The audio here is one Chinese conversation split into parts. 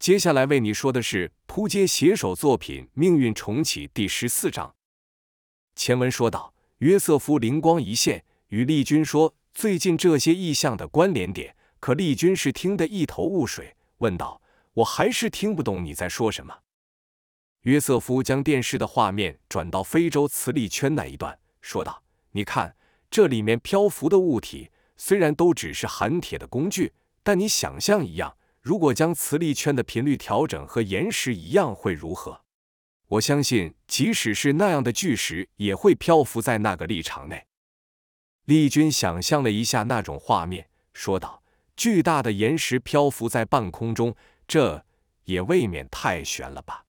接下来为你说的是扑街写手作品《命运重启》第十四章。前文说到，约瑟夫灵光一现，与丽君说最近这些意象的关联点。可丽君是听得一头雾水，问道：“我还是听不懂你在说什么。”约瑟夫将电视的画面转到非洲磁力圈那一段，说道：“你看，这里面漂浮的物体虽然都只是含铁的工具，但你想象一样，如果将磁力圈的频率调整和岩石一样，会如何？我相信，即使是那样的巨石，也会漂浮在那个立场内。”丽君想象了一下那种画面，说道。巨大的岩石漂浮在半空中，这也未免太悬了吧？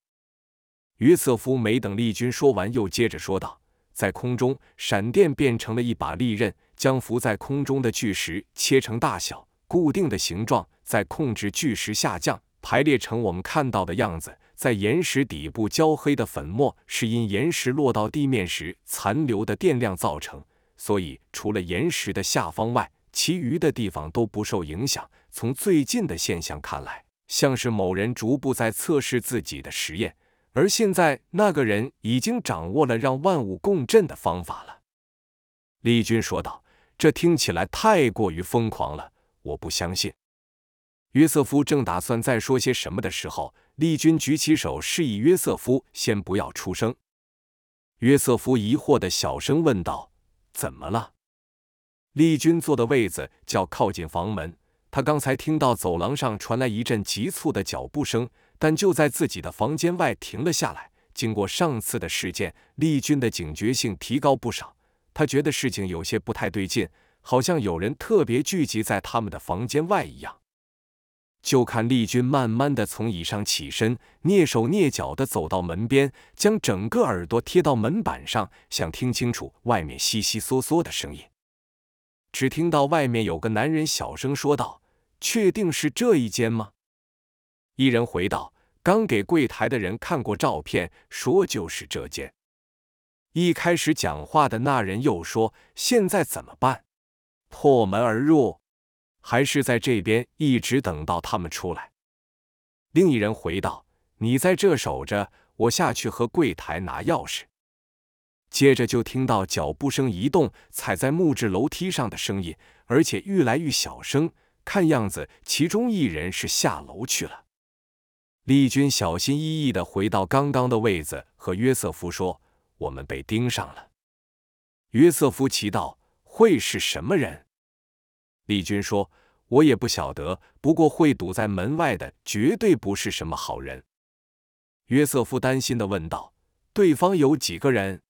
约瑟夫没等丽君说完，又接着说道：“在空中，闪电变成了一把利刃，将浮在空中的巨石切成大小、固定的形状，在控制巨石下降，排列成我们看到的样子。在岩石底部焦黑的粉末，是因岩石落到地面时残留的电量造成，所以除了岩石的下方外。”其余的地方都不受影响。从最近的现象看来，像是某人逐步在测试自己的实验，而现在那个人已经掌握了让万物共振的方法了。丽君说道：“这听起来太过于疯狂了，我不相信。”约瑟夫正打算再说些什么的时候，丽君举起手示意约瑟夫先不要出声。约瑟夫疑惑的小声问道：“怎么了？”丽君坐的位子较靠近房门，她刚才听到走廊上传来一阵急促的脚步声，但就在自己的房间外停了下来。经过上次的事件，丽君的警觉性提高不少，她觉得事情有些不太对劲，好像有人特别聚集在他们的房间外一样。就看丽君慢慢的从椅上起身，蹑手蹑脚的走到门边，将整个耳朵贴到门板上，想听清楚外面悉悉嗦嗦的声音。只听到外面有个男人小声说道：“确定是这一间吗？”一人回道：“刚给柜台的人看过照片，说就是这间。”一开始讲话的那人又说：“现在怎么办？破门而入，还是在这边一直等到他们出来？”另一人回道：“你在这守着，我下去和柜台拿钥匙。”接着就听到脚步声移动，踩在木质楼梯上的声音，而且愈来愈小声。看样子，其中一人是下楼去了。丽君小心翼翼地回到刚刚的位子，和约瑟夫说：“我们被盯上了。”约瑟夫奇道：“会是什么人？”丽君说：“我也不晓得，不过会堵在门外的，绝对不是什么好人。”约瑟夫担心地问道：“对方有几个人？”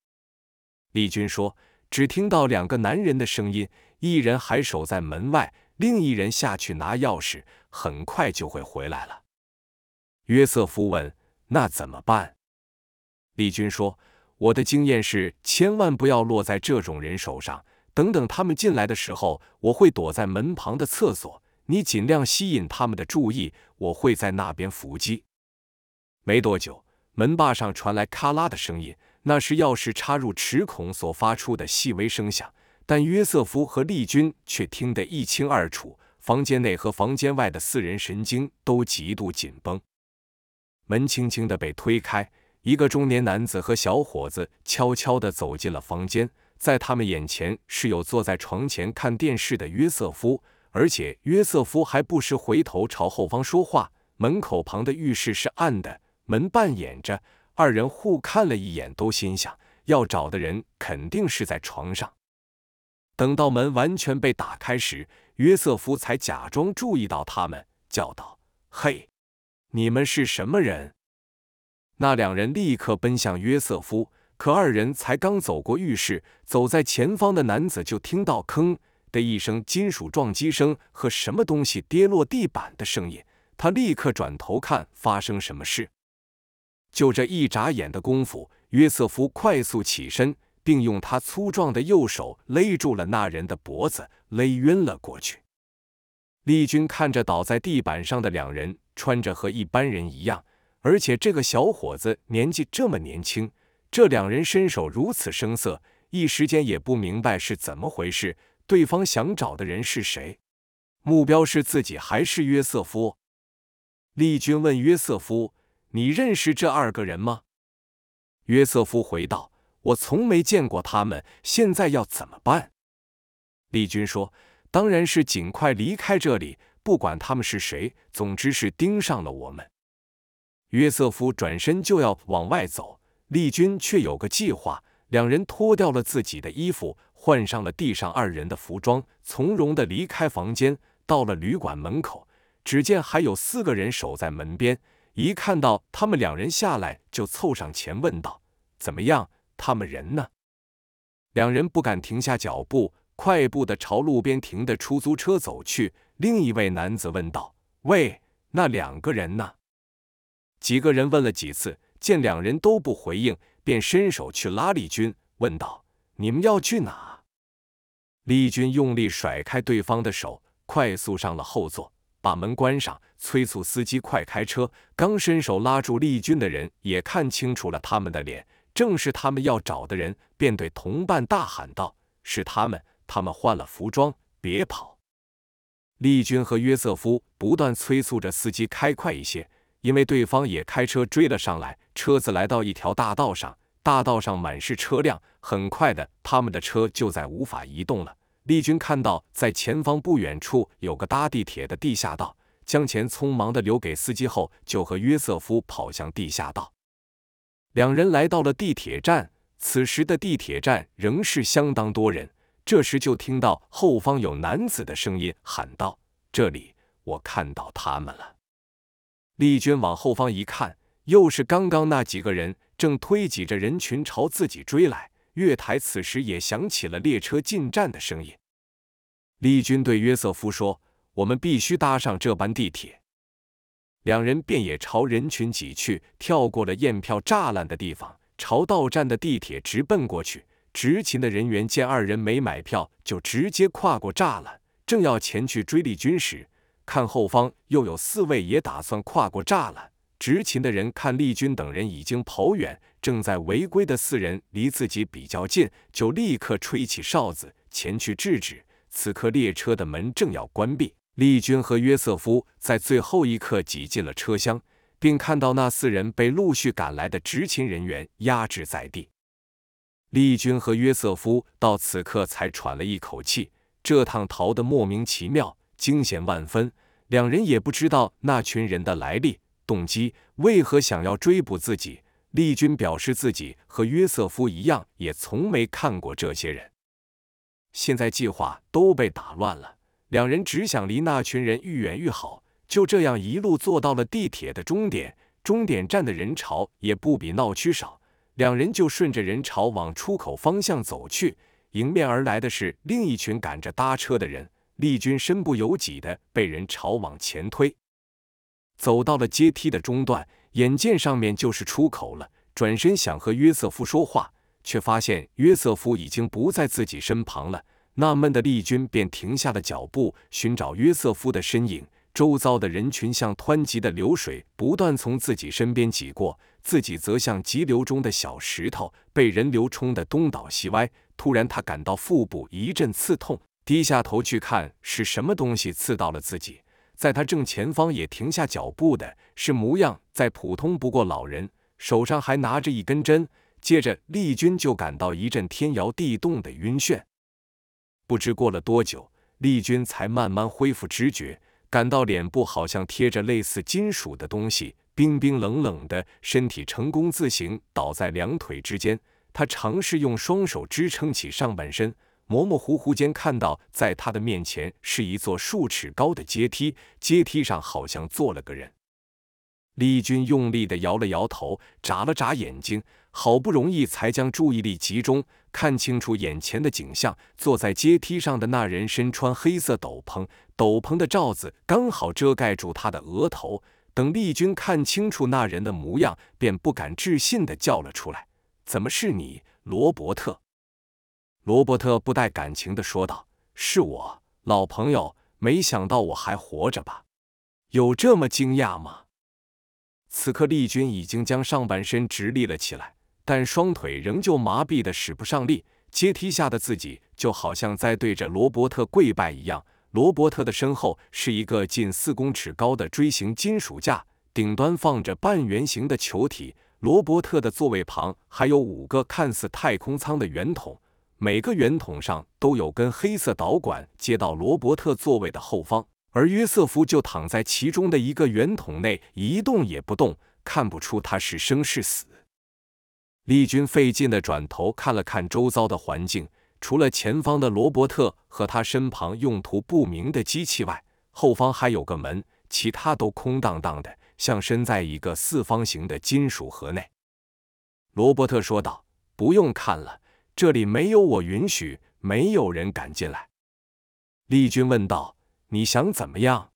丽君说：“只听到两个男人的声音，一人还守在门外，另一人下去拿钥匙，很快就会回来了。”约瑟夫问：“那怎么办？”丽君说：“我的经验是，千万不要落在这种人手上。等等他们进来的时候，我会躲在门旁的厕所，你尽量吸引他们的注意，我会在那边伏击。”没多久，门把上传来咔啦的声音。那是钥匙插入齿孔所发出的细微声响，但约瑟夫和丽君却听得一清二楚。房间内和房间外的四人神经都极度紧绷。门轻轻地被推开，一个中年男子和小伙子悄悄地走进了房间。在他们眼前是有坐在床前看电视的约瑟夫，而且约瑟夫还不时回头朝后方说话。门口旁的浴室是暗的，门半掩着。二人互看了一眼，都心想要找的人肯定是在床上。等到门完全被打开时，约瑟夫才假装注意到他们，叫道：“嘿，你们是什么人？”那两人立刻奔向约瑟夫，可二人才刚走过浴室，走在前方的男子就听到“坑”的一声金属撞击声和什么东西跌落地板的声音。他立刻转头看，发生什么事。就这一眨眼的功夫，约瑟夫快速起身，并用他粗壮的右手勒住了那人的脖子，勒晕了过去。丽君看着倒在地板上的两人，穿着和一般人一样，而且这个小伙子年纪这么年轻，这两人身手如此生涩，一时间也不明白是怎么回事。对方想找的人是谁？目标是自己还是约瑟夫？丽君问约瑟夫：“你认识这二个人吗？”约瑟夫回道：“我从没见过他们，现在要怎么办？”丽君说：“当然是尽快离开这里，不管他们是谁，总之是盯上了我们。”约瑟夫转身就要往外走，丽君却有个计划。两人脱掉了自己的衣服，换上了地上二人的服装，从容的离开房间，到了旅馆门口。只见还有四个人守在门边，一看到他们两人下来，就凑上前问道：“怎么样？他们人呢？”两人不敢停下脚步，快步的朝路边停的出租车走去。另一位男子问道：“喂，那两个人呢？”几个人问了几次，见两人都不回应。便伸手去拉丽君，问道：“你们要去哪？”丽君用力甩开对方的手，快速上了后座，把门关上，催促司机快开车。刚伸手拉住丽君的人也看清楚了他们的脸，正是他们要找的人，便对同伴大喊道：“是他们！他们换了服装，别跑！”丽君和约瑟夫不断催促着司机开快一些。因为对方也开车追了上来，车子来到一条大道上，大道上满是车辆，很快的，他们的车就在无法移动了。丽君看到在前方不远处有个搭地铁的地下道，将钱匆忙的留给司机后，就和约瑟夫跑向地下道。两人来到了地铁站，此时的地铁站仍是相当多人。这时就听到后方有男子的声音喊道：“这里，我看到他们了。”丽君往后方一看，又是刚刚那几个人，正推挤着人群朝自己追来。月台此时也响起了列车进站的声音。丽君对约瑟夫说：“我们必须搭上这班地铁。”两人便也朝人群挤去，跳过了验票栅栏的地方，朝到站的地铁直奔过去。执勤的人员见二人没买票，就直接跨过栅栏，正要前去追丽君时。看后方又有四位也打算跨过栅栏，执勤的人看丽君等人已经跑远，正在违规的四人离自己比较近，就立刻吹起哨子前去制止。此刻列车的门正要关闭，丽君和约瑟夫在最后一刻挤进了车厢，并看到那四人被陆续赶来的执勤人员压制在地。丽君和约瑟夫到此刻才喘了一口气，这趟逃得莫名其妙。惊险万分，两人也不知道那群人的来历、动机，为何想要追捕自己。丽君表示自己和约瑟夫一样，也从没看过这些人。现在计划都被打乱了，两人只想离那群人愈远愈好。就这样一路坐到了地铁的终点，终点站的人潮也不比闹区少，两人就顺着人潮往出口方向走去。迎面而来的是另一群赶着搭车的人。丽君身不由己的被人朝往前推，走到了阶梯的中段，眼见上面就是出口了，转身想和约瑟夫说话，却发现约瑟夫已经不在自己身旁了。纳闷的丽君便停下了脚步，寻找约瑟夫的身影。周遭的人群像湍急的流水，不断从自己身边挤过，自己则像急流中的小石头，被人流冲得东倒西歪。突然，他感到腹部一阵刺痛。低下头去看是什么东西刺到了自己，在他正前方也停下脚步的是模样再普通不过老人，手上还拿着一根针。接着丽君就感到一阵天摇地动的晕眩。不知过了多久，丽君才慢慢恢复知觉，感到脸部好像贴着类似金属的东西，冰冰冷冷的，身体成功自行倒在两腿之间。他尝试用双手支撑起上半身。模模糊糊间看到，在他的面前是一座数尺高的阶梯，阶梯上好像坐了个人。丽君用力的摇了摇头，眨了眨眼睛，好不容易才将注意力集中，看清楚眼前的景象。坐在阶梯上的那人身穿黑色斗篷，斗篷的罩子刚好遮盖住他的额头。等丽君看清楚那人的模样，便不敢置信的叫了出来：“怎么是你，罗伯特？”罗伯特不带感情的说道：“是我，老朋友。没想到我还活着吧？有这么惊讶吗？”此刻，丽君已经将上半身直立了起来，但双腿仍旧麻痹的使不上力。阶梯下的自己就好像在对着罗伯特跪拜一样，罗伯特的身后是一个近四公尺高的锥形金属架，顶端放着半圆形的球体。罗伯特的座位旁还有五个看似太空舱的圆筒，每个圆筒上都有根黑色导管接到罗伯特座位的后方，而约瑟夫就躺在其中的一个圆筒内，一动也不动，看不出他是生是死。丽君费劲地转头看了看周遭的环境，除了前方的罗伯特和他身旁用途不明的机器外，后方还有个门，其他都空荡荡的。像身在一个四方形的金属盒内，罗伯特说道：“不用看了，这里没有我允许，没有人敢进来。”丽君问道：“你想怎么样？”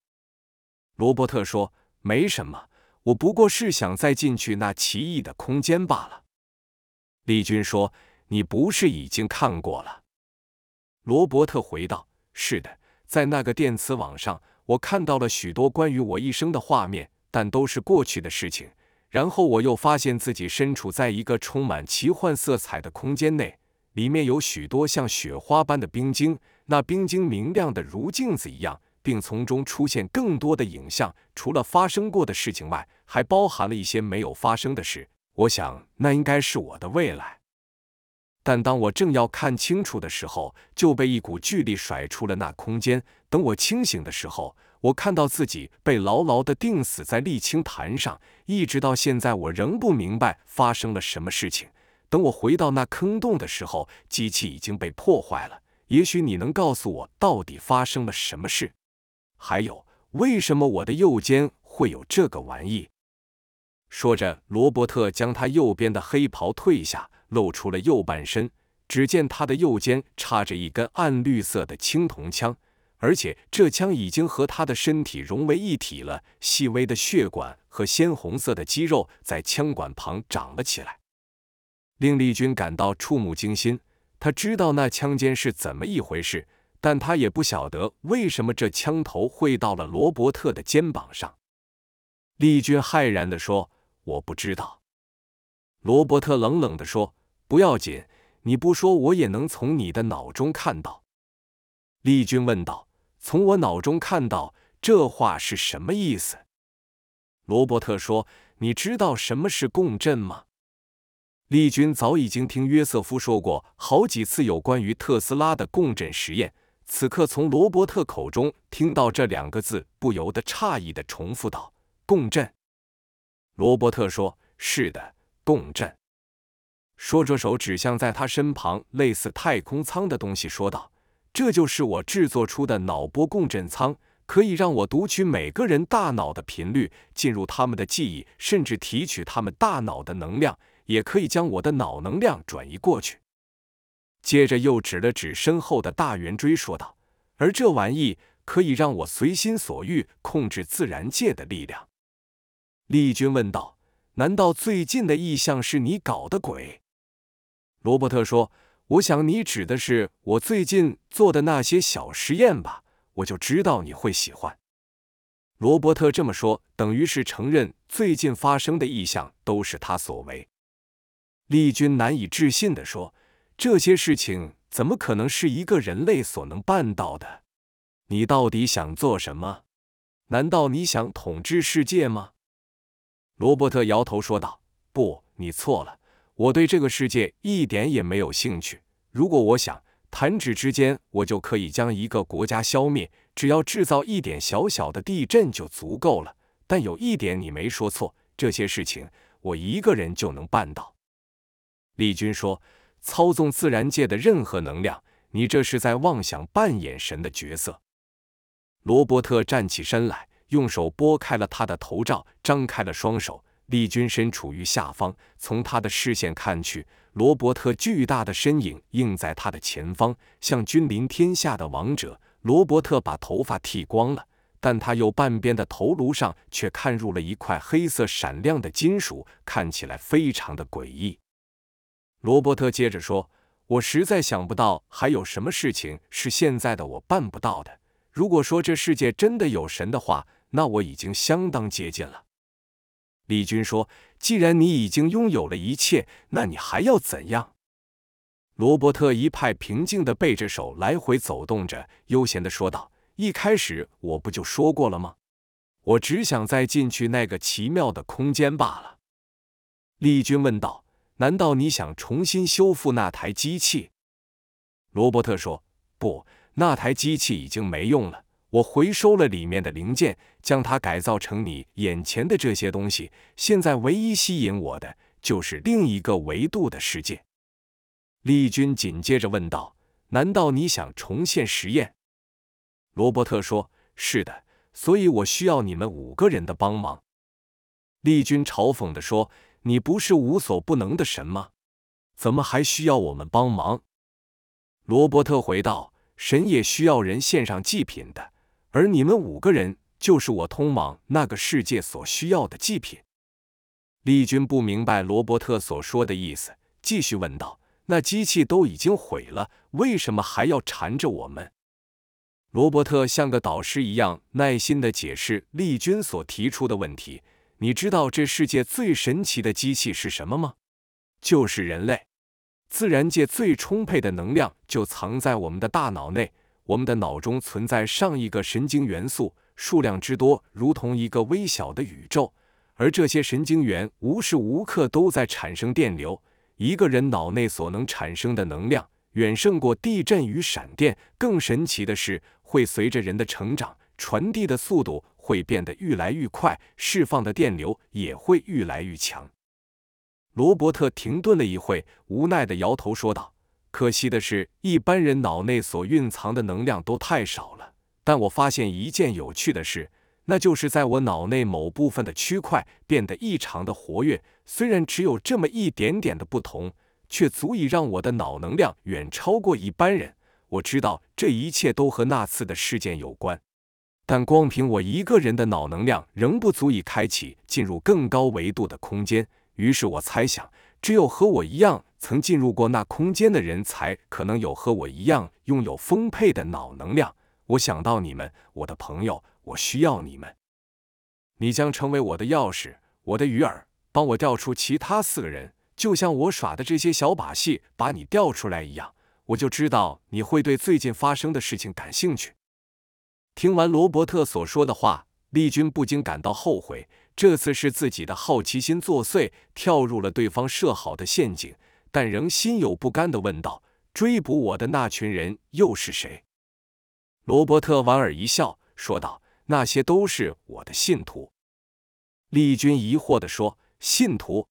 罗伯特说：“没什么，我不过是想再进去那奇异的空间罢了。”丽君说：“你不是已经看过了？”罗伯特回道：“是的，在那个电磁网上，我看到了许多关于我一生的画面。”但都是过去的事情。然后我又发现自己身处在一个充满奇幻色彩的空间内，里面有许多像雪花般的冰晶，那冰晶明亮的如镜子一样，并从中出现更多的影像。除了发生过的事情外，还包含了一些没有发生的事。我想那应该是我的未来。但当我正要看清楚的时候，就被一股巨力甩出了那空间。等我清醒的时候，我看到自己被牢牢地钉死在沥青潭上。一直到现在，我仍不明白发生了什么事情。等我回到那坑洞的时候，机器已经被破坏了。也许你能告诉我，到底发生了什么事？还有，为什么我的右肩会有这个玩意？说着，罗伯特将他右边的黑袍褪下。露出了右半身，只见他的右肩插着一根暗绿色的青铜枪，而且这枪已经和他的身体融为一体了。细微的血管和鲜红色的肌肉在枪管旁长了起来，令丽君感到触目惊心。他知道那枪尖是怎么一回事，但他也不晓得为什么这枪头会到了罗伯特的肩膀上。丽君骇然地说：“我不知道。”罗伯特冷冷地说：“不要紧，你不说我也能从你的脑中看到。”丽君问道：“从我脑中看到这话是什么意思？”罗伯特说：“你知道什么是共振吗？”丽君早已经听约瑟夫说过好几次有关于特斯拉的共振实验，此刻从罗伯特口中听到这两个字，不由得诧异地重复道：“共振。”罗伯特说：“是的。”共振。说着，手指向在他身旁类似太空舱的东西，说道：“这就是我制作出的脑波共振舱，可以让我读取每个人大脑的频率，进入他们的记忆，甚至提取他们大脑的能量，也可以将我的脑能量转移过去。”接着又指了指身后的大圆锥，说道：“而这玩意可以让我随心所欲控制自然界的力量。”丽君问道。难道最近的意象是你搞的鬼？罗伯特说：“我想你指的是我最近做的那些小实验吧。我就知道你会喜欢。”罗伯特这么说，等于是承认最近发生的异象都是他所为。丽君难以置信地说：“这些事情怎么可能是一个人类所能办到的？你到底想做什么？难道你想统治世界吗？”罗伯特摇头说道：“不，你错了。我对这个世界一点也没有兴趣。如果我想，弹指之间我就可以将一个国家消灭，只要制造一点小小的地震就足够了。但有一点你没说错，这些事情我一个人就能办到。”丽君说：“操纵自然界的任何能量，你这是在妄想扮演神的角色。”罗伯特站起身来。用手拨开了他的头罩，张开了双手。丽君身处于下方，从他的视线看去，罗伯特巨大的身影映在他的前方，像君临天下的王者。罗伯特把头发剃光了，但他右半边的头颅上却看入了一块黑色闪亮的金属，看起来非常的诡异。罗伯特接着说：“我实在想不到还有什么事情是现在的我办不到的。如果说这世界真的有神的话。”那我已经相当接近了，李军说：“既然你已经拥有了一切，那你还要怎样？”罗伯特一派平静的背着手来回走动着，悠闲的说道：“一开始我不就说过了吗？我只想再进去那个奇妙的空间罢了。”丽君问道：“难道你想重新修复那台机器？”罗伯特说：“不，那台机器已经没用了。我回收了里面的零件，将它改造成你眼前的这些东西。现在唯一吸引我的就是另一个维度的世界。”丽君紧接着问道：“难道你想重现实验？”罗伯特说：“是的，所以我需要你们五个人的帮忙。”丽君嘲讽地说。你不是无所不能的神吗？怎么还需要我们帮忙？罗伯特回道：“神也需要人献上祭品的，而你们五个人就是我通往那个世界所需要的祭品。”丽君不明白罗伯特所说的意思，继续问道：“那机器都已经毁了，为什么还要缠着我们？”罗伯特像个导师一样耐心的解释丽君所提出的问题。你知道这世界最神奇的机器是什么吗？就是人类。自然界最充沛的能量就藏在我们的大脑内。我们的脑中存在上亿个神经元素，数量之多，如同一个微小的宇宙。而这些神经元无时无刻都在产生电流。一个人脑内所能产生的能量，远胜过地震与闪电。更神奇的是，会随着人的成长，传递的速度。会变得愈来愈快，释放的电流也会愈来愈强。罗伯特停顿了一会，无奈的摇头说道：“可惜的是，一般人脑内所蕴藏的能量都太少了。但我发现一件有趣的事，那就是在我脑内某部分的区块变得异常的活跃。虽然只有这么一点点的不同，却足以让我的脑能量远超过一般人。我知道这一切都和那次的事件有关。”但光凭我一个人的脑能量仍不足以开启进入更高维度的空间。于是我猜想，只有和我一样曾进入过那空间的人，才可能有和我一样拥有丰沛的脑能量。我想到你们，我的朋友，我需要你们。你将成为我的钥匙，我的鱼饵，帮我钓出其他四个人，就像我耍的这些小把戏把你钓出来一样。我就知道你会对最近发生的事情感兴趣。听完罗伯特所说的话，丽君不禁感到后悔。这次是自己的好奇心作祟，跳入了对方设好的陷阱，但仍心有不甘地问道：“追捕我的那群人又是谁？”罗伯特莞尔一笑，说道：“那些都是我的信徒。”丽君疑惑地说：“信徒？”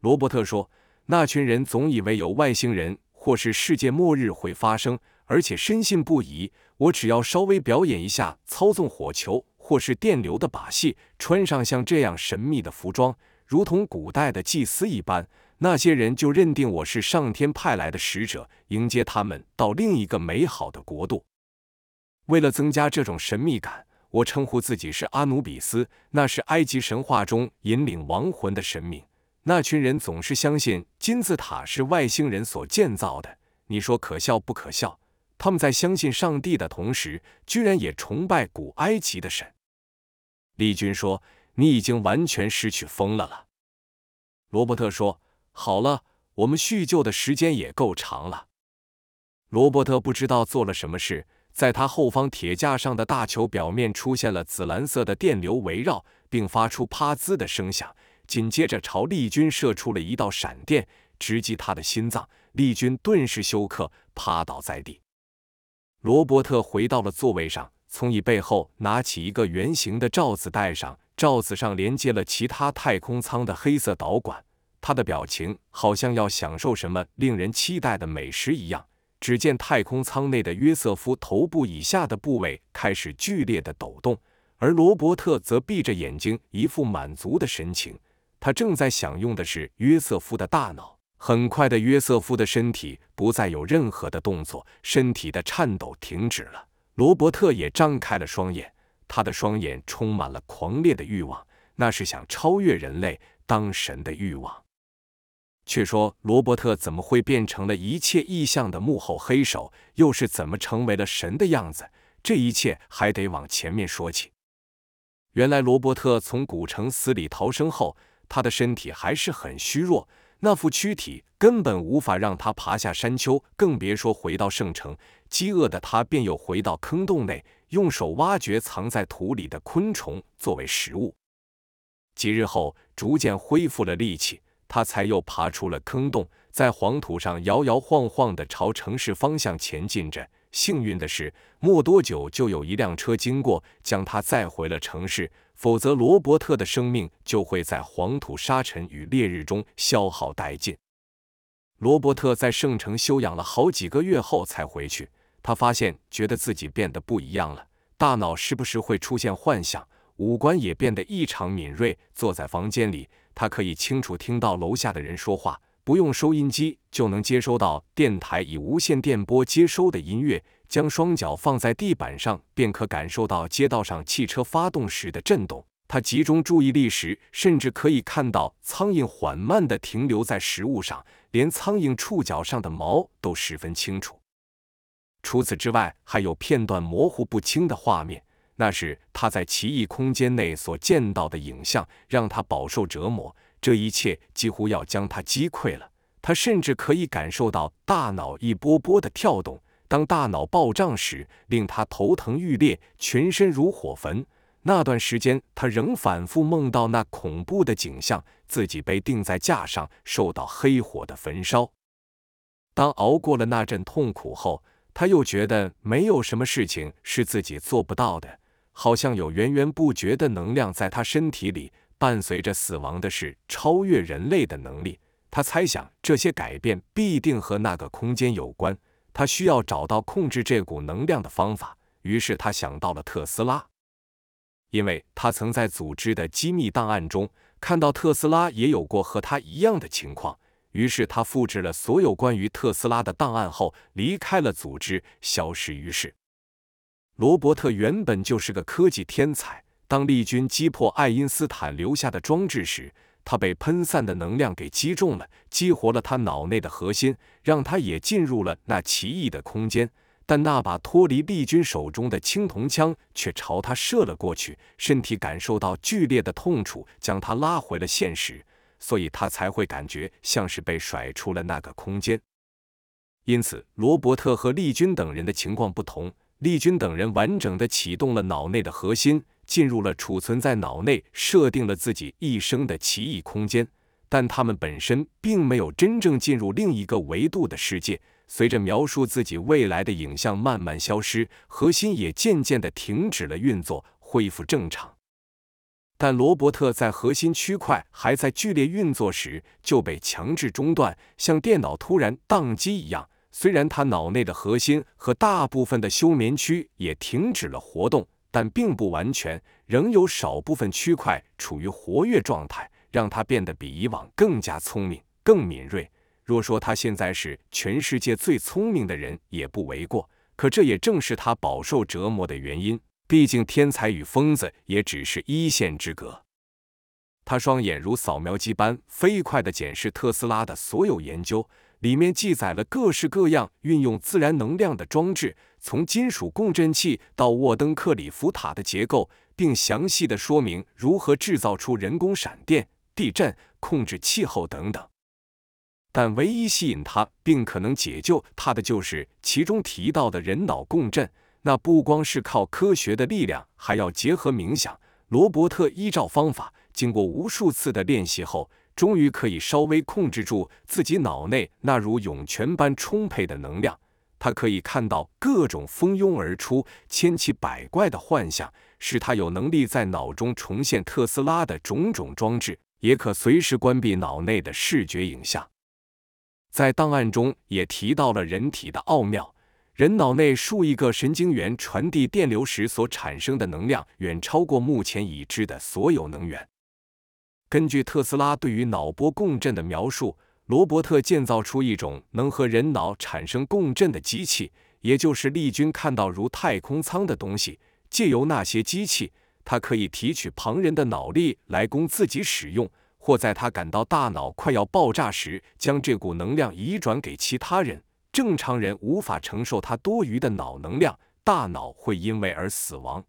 罗伯特说：“那群人总以为有外星人或是世界末日会发生。”而且深信不疑，我只要稍微表演一下操纵火球或是电流的把戏，穿上像这样神秘的服装，如同古代的祭司一般，那些人就认定我是上天派来的使者，迎接他们到另一个美好的国度。为了增加这种神秘感，我称呼自己是阿努比斯，那是埃及神话中引领亡魂的神明。那群人总是相信金字塔是外星人所建造的，你说可笑不可笑？他们在相信上帝的同时，居然也崇拜古埃及的神。丽君说：“你已经完全失去风了了。”罗伯特说：“好了，我们叙旧的时间也够长了。”罗伯特不知道做了什么事，在他后方铁架上的大球表面出现了紫蓝色的电流围绕，并发出啪滋的声响，紧接着朝丽君射出了一道闪电，直击他的心脏。丽君顿时休克，趴倒在地。罗伯特回到了座位上，从椅背后拿起一个圆形的罩子戴上，罩子上连接了其他太空舱的黑色导管。他的表情好像要享受什么令人期待的美食一样。只见太空舱内的约瑟夫头部以下的部位开始剧烈的抖动，而罗伯特则闭着眼睛，一副满足的神情。他正在享用的是约瑟夫的大脑。很快的，约瑟夫的身体不再有任何的动作，身体的颤抖停止了。罗伯特也张开了双眼，他的双眼充满了狂烈的欲望，那是想超越人类、当神的欲望。却说罗伯特怎么会变成了一切异象的幕后黑手？又是怎么成为了神的样子？这一切还得往前面说起。原来，罗伯特从古城死里逃生后，他的身体还是很虚弱。那副躯体根本无法让他爬下山丘，更别说回到圣城。饥饿的他便又回到坑洞内，用手挖掘藏在土里的昆虫作为食物。几日后，逐渐恢复了力气，他才又爬出了坑洞，在黄土上摇摇晃晃地朝城市方向前进着。幸运的是，没多久就有一辆车经过，将他载回了城市。否则，罗伯特的生命就会在黄土沙尘与烈日中消耗殆尽。罗伯特在圣城休养了好几个月后才回去，他发现觉得自己变得不一样了，大脑时不时会出现幻想，五官也变得异常敏锐。坐在房间里，他可以清楚听到楼下的人说话。不用收音机就能接收到电台以无线电波接收的音乐，将双脚放在地板上便可感受到街道上汽车发动时的震动。他集中注意力时，甚至可以看到苍蝇缓慢地停留在食物上，连苍蝇触角上的毛都十分清楚。除此之外，还有片段模糊不清的画面，那是他在奇异空间内所见到的影像，让他饱受折磨。这一切几乎要将他击溃了。他甚至可以感受到大脑一波波的跳动。当大脑暴胀时，令他头疼欲裂，全身如火焚。那段时间，他仍反复梦到那恐怖的景象：自己被钉在架上，受到黑火的焚烧。当熬过了那阵痛苦后，他又觉得没有什么事情是自己做不到的，好像有源源不绝的能量在他身体里。伴随着死亡的是超越人类的能力。他猜想这些改变必定和那个空间有关。他需要找到控制这股能量的方法。于是他想到了特斯拉，因为他曾在组织的机密档案中看到特斯拉也有过和他一样的情况。于是他复制了所有关于特斯拉的档案后，离开了组织，消失于世。罗伯特原本就是个科技天才。当利军击破爱因斯坦留下的装置时，他被喷散的能量给击中了，激活了他脑内的核心，让他也进入了那奇异的空间。但那把脱离利军手中的青铜枪却朝他射了过去，身体感受到剧烈的痛楚，将他拉回了现实，所以他才会感觉像是被甩出了那个空间。因此，罗伯特和利军等人的情况不同，利军等人完整的启动了脑内的核心。进入了储存在脑内、设定了自己一生的奇异空间，但他们本身并没有真正进入另一个维度的世界。随着描述自己未来的影像慢慢消失，核心也渐渐的停止了运作，恢复正常。但罗伯特在核心区块还在剧烈运作时就被强制中断，像电脑突然宕机一样。虽然他脑内的核心和大部分的休眠区也停止了活动。但并不完全，仍有少部分区块处于活跃状态，让他变得比以往更加聪明、更敏锐。若说他现在是全世界最聪明的人，也不为过。可这也正是他饱受折磨的原因。毕竟，天才与疯子也只是一线之隔。他双眼如扫描机般飞快地检视特斯拉的所有研究。里面记载了各式各样运用自然能量的装置，从金属共振器到沃登克里夫塔的结构，并详细的说明如何制造出人工闪电、地震、控制气候等等。但唯一吸引他并可能解救他的，就是其中提到的人脑共振。那不光是靠科学的力量，还要结合冥想。罗伯特依照方法，经过无数次的练习后。终于可以稍微控制住自己脑内那如涌泉般充沛的能量，他可以看到各种蜂拥而出、千奇百怪的幻象，使他有能力在脑中重现特斯拉的种种装置，也可随时关闭脑内的视觉影像。在档案中也提到了人体的奥妙，人脑内数亿个神经元传递电流时所产生的能量，远超过目前已知的所有能源。根据特斯拉对于脑波共振的描述，罗伯特建造出一种能和人脑产生共振的机器，也就是利军看到如太空舱的东西。借由那些机器，他可以提取旁人的脑力来供自己使用，或在他感到大脑快要爆炸时，将这股能量移转给其他人。正常人无法承受他多余的脑能量，大脑会因为而死亡。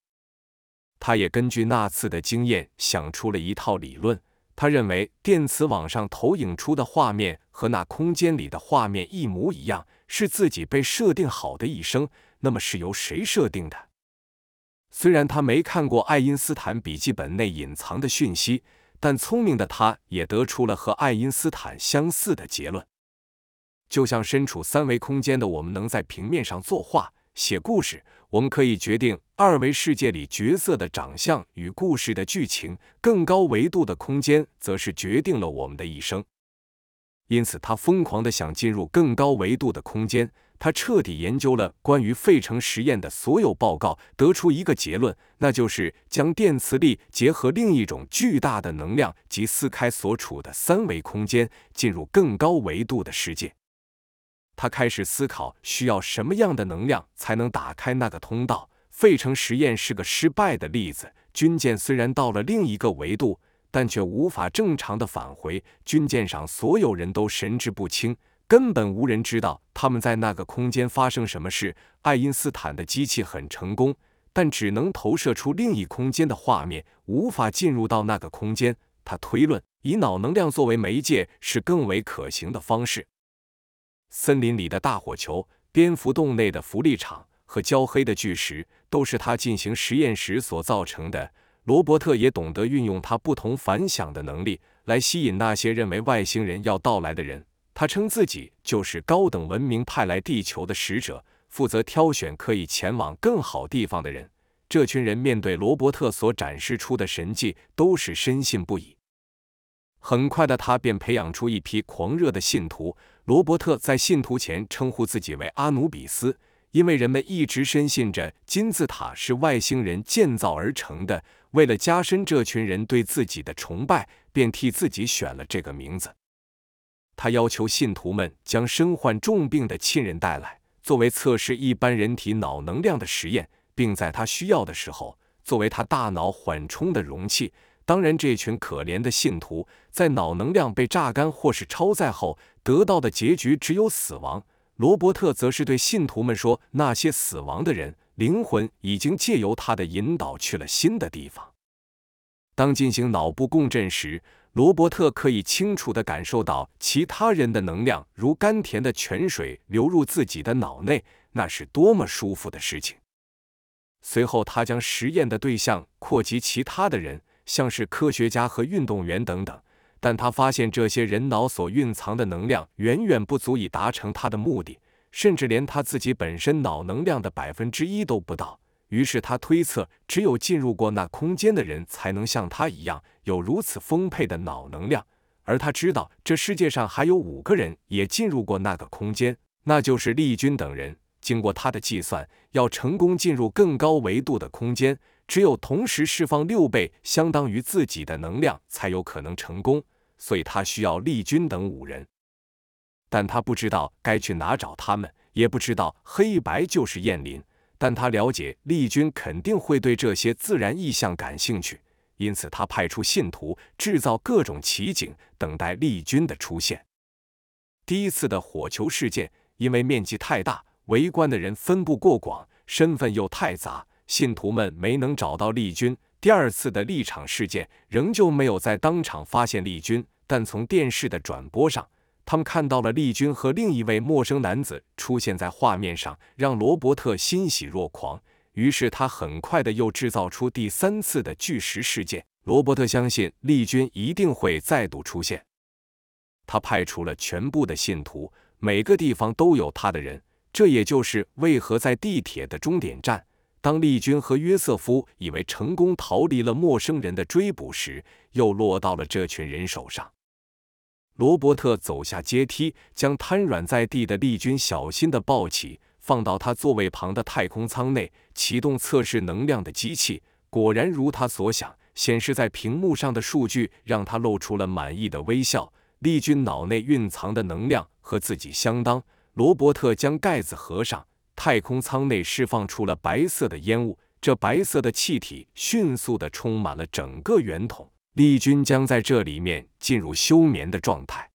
他也根据那次的经验想出了一套理论。他认为电磁网上投影出的画面和那空间里的画面一模一样，是自己被设定好的一生。那么是由谁设定的？虽然他没看过爱因斯坦笔记本内隐藏的讯息，但聪明的他也得出了和爱因斯坦相似的结论。就像身处三维空间的我们能在平面上作画、写故事，我们可以决定二维世界里角色的长相与故事的剧情，更高维度的空间则是决定了我们的一生。因此，他疯狂的想进入更高维度的空间。他彻底研究了关于费城实验的所有报告，得出一个结论，那就是将电磁力结合另一种巨大的能量，及撕开所处的三维空间，进入更高维度的世界。他开始思考需要什么样的能量才能打开那个通道。费城实验是个失败的例子。军舰虽然到了另一个维度，但却无法正常的返回。军舰上所有人都神志不清，根本无人知道他们在那个空间发生什么事。爱因斯坦的机器很成功，但只能投射出另一空间的画面，无法进入到那个空间。他推论，以脑能量作为媒介是更为可行的方式。森林里的大火球、蝙蝠洞内的浮力场和焦黑的巨石，都是他进行实验时所造成的。罗伯特也懂得运用他不同凡响的能力来吸引那些认为外星人要到来的人。他称自己就是高等文明派来地球的使者，负责挑选可以前往更好地方的人。这群人面对罗伯特所展示出的神迹，都是深信不疑。很快的，他便培养出一批狂热的信徒。罗伯特在信徒前称呼自己为阿努比斯，因为人们一直深信着金字塔是外星人建造而成的。为了加深这群人对自己的崇拜，便替自己选了这个名字。他要求信徒们将身患重病的亲人带来，作为测试一般人体脑能量的实验，并在他需要的时候，作为他大脑缓冲的容器。当然，这群可怜的信徒在脑能量被榨干或是超载后得到的结局只有死亡。罗伯特则是对信徒们说：“那些死亡的人灵魂已经借由他的引导去了新的地方。”当进行脑部共振时，罗伯特可以清楚地感受到其他人的能量如甘甜的泉水流入自己的脑内，那是多么舒服的事情。随后，他将实验的对象扩及其他的人。像是科学家和运动员等等，但他发现这些人脑所蕴藏的能量远远不足以达成他的目的，甚至连他自己本身脑能量的百分之一都不到。于是他推测，只有进入过那空间的人才能像他一样有如此丰沛的脑能量。而他知道，这世界上还有五个人也进入过那个空间，那就是利军等人。经过他的计算，要成功进入更高维度的空间。只有同时释放六倍相当于自己的能量，才有可能成功。所以他需要丽君等五人，但他不知道该去哪找他们，也不知道黑白就是燕林。但他了解丽君肯定会对这些自然意象感兴趣，因此他派出信徒制造各种奇景，等待丽君的出现。第一次的火球事件，因为面积太大，围观的人分布过广，身份又太杂。信徒们没能找到丽君。第二次的立场事件仍旧没有在当场发现丽君，但从电视的转播上，他们看到了丽君和另一位陌生男子出现在画面上，让罗伯特欣喜若狂。于是他很快的又制造出第三次的巨石事件。罗伯特相信丽君一定会再度出现。他派出了全部的信徒，每个地方都有他的人。这也就是为何在地铁的终点站。当丽君和约瑟夫以为成功逃离了陌生人的追捕时，又落到了这群人手上。罗伯特走下阶梯，将瘫软在地的丽君小心地抱起，放到他座位旁的太空舱内，启动测试能量的机器。果然如他所想，显示在屏幕上的数据让他露出了满意的微笑。丽君脑内蕴藏的能量和自己相当。罗伯特将盖子合上。太空舱内释放出了白色的烟雾，这白色的气体迅速地充满了整个圆筒。丽君将在这里面进入休眠的状态。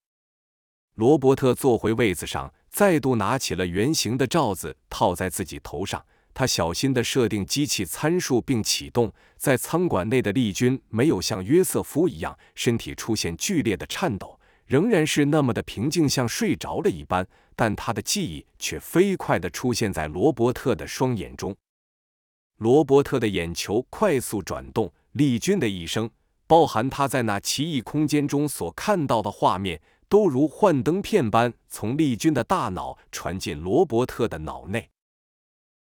罗伯特坐回位子上，再度拿起了圆形的罩子套在自己头上。他小心地设定机器参数并启动。在舱管内的丽君没有像约瑟夫一样身体出现剧烈的颤抖，仍然是那么的平静，像睡着了一般。但他的记忆却飞快地出现在罗伯特的双眼中。罗伯特的眼球快速转动，丽君的一生，包含他在那奇异空间中所看到的画面，都如幻灯片般从丽君的大脑传进罗伯特的脑内。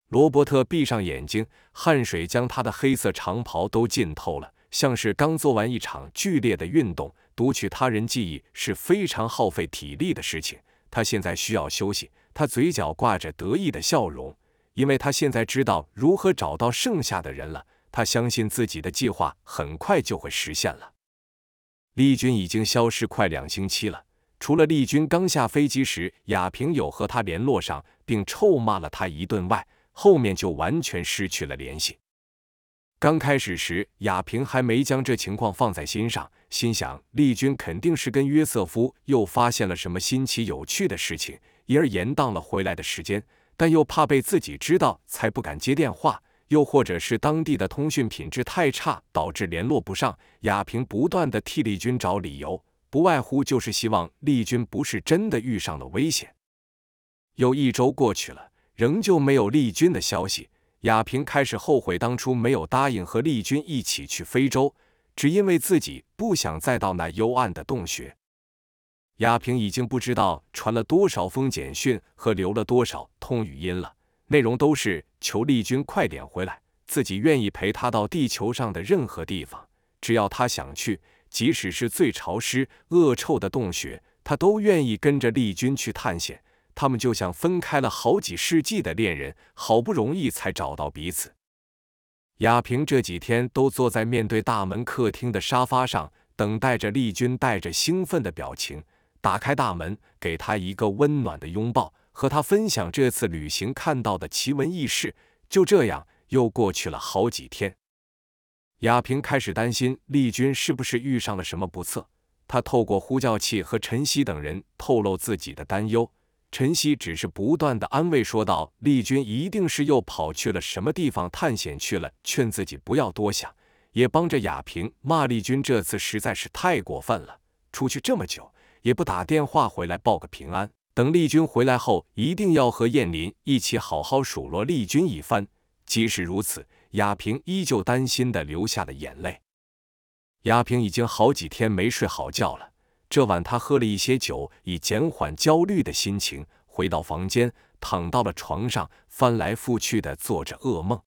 罗伯特闭上眼睛，汗水将他的黑色长袍都浸透了，像是刚做完一场剧烈的运动。读取他人记忆是非常耗费体力的事情，他现在需要休息。他嘴角挂着得意的笑容，因为他现在知道如何找到剩下的人了。他相信自己的计划很快就会实现了。丽君已经消失快两星期了，除了丽君刚下飞机时亚平有和他联络上，并臭骂了他一顿外，后面就完全失去了联系。刚开始时，亚平还没将这情况放在心上，心想丽君肯定是跟约瑟夫又发现了什么新奇有趣的事情。因而延宕了回来的时间，但又怕被自己知道，才不敢接电话。又或者是当地的通讯品质太差，导致联络不上。亚平不断的替丽君找理由，不外乎就是希望丽君不是真的遇上了危险。又一周过去了，仍旧没有丽君的消息。亚平开始后悔当初没有答应和丽君一起去非洲，只因为自己不想再到那幽暗的洞穴。亚平已经不知道传了多少封简讯和留了多少通语音了，内容都是求丽君快点回来，自己愿意陪她到地球上的任何地方，只要她想去，即使是最潮湿、恶臭的洞穴，他都愿意跟着丽君去探险。他们就像分开了好几世纪的恋人，好不容易才找到彼此。亚平这几天都坐在面对大门客厅的沙发上，等待着丽君带着兴奋的表情。打开大门，给他一个温暖的拥抱，和他分享这次旅行看到的奇闻异事。就这样，又过去了好几天。亚平开始担心丽君是不是遇上了什么不测，他透过呼叫器和晨曦等人透露自己的担忧。陈曦只是不断的安慰说道：“丽君一定是又跑去了什么地方探险去了，劝自己不要多想，也帮着亚平骂丽君这次实在是太过分了，出去这么久。”也不打电话回来报个平安。等丽君回来后，一定要和燕林一起好好数落丽君一番。即使如此，亚平依旧担心的流下了眼泪。亚平已经好几天没睡好觉了。这晚，他喝了一些酒，以减缓焦虑的心情，回到房间，躺到了床上，翻来覆去的做着噩梦。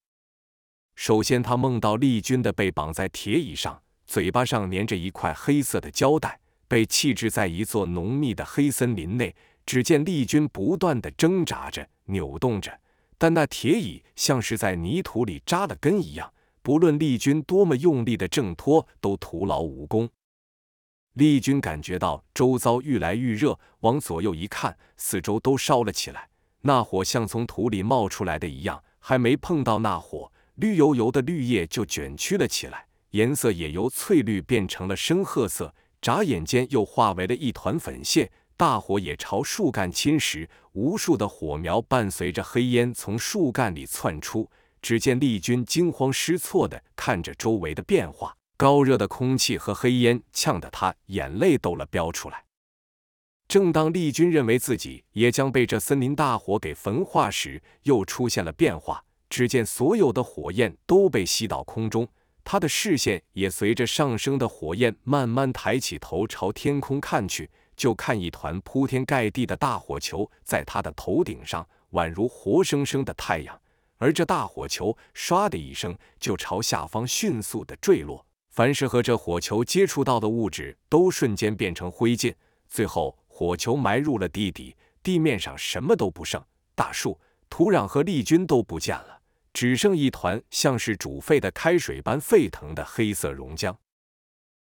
首先，他梦到丽君的被绑在铁椅上，嘴巴上粘着一块黑色的胶带。被弃置在一座浓密的黑森林内，只见丽君不断的挣扎着、扭动着，但那铁椅像是在泥土里扎了根一样，不论丽君多么用力的挣脱，都徒劳无功。丽君感觉到周遭愈来愈热，往左右一看，四周都烧了起来，那火像从土里冒出来的一样，还没碰到那火，绿油油的绿叶就卷曲了起来，颜色也由翠绿变成了深褐色。眨眼间又化为了一团粉屑，大火也朝树干侵蚀，无数的火苗伴随着黑烟从树干里窜出。只见丽君惊慌失措地看着周围的变化，高热的空气和黑烟呛得他眼泪都了飙出来。正当丽君认为自己也将被这森林大火给焚化时，又出现了变化。只见所有的火焰都被吸到空中。他的视线也随着上升的火焰慢慢抬起头朝天空看去，就看一团铺天盖地的大火球在他的头顶上，宛如活生生的太阳。而这大火球唰的一声就朝下方迅速的坠落，凡是和这火球接触到的物质都瞬间变成灰烬。最后，火球埋入了地底，地面上什么都不剩，大树、土壤和丽君都不见了。只剩一团像是煮沸的开水般沸腾的黑色熔浆。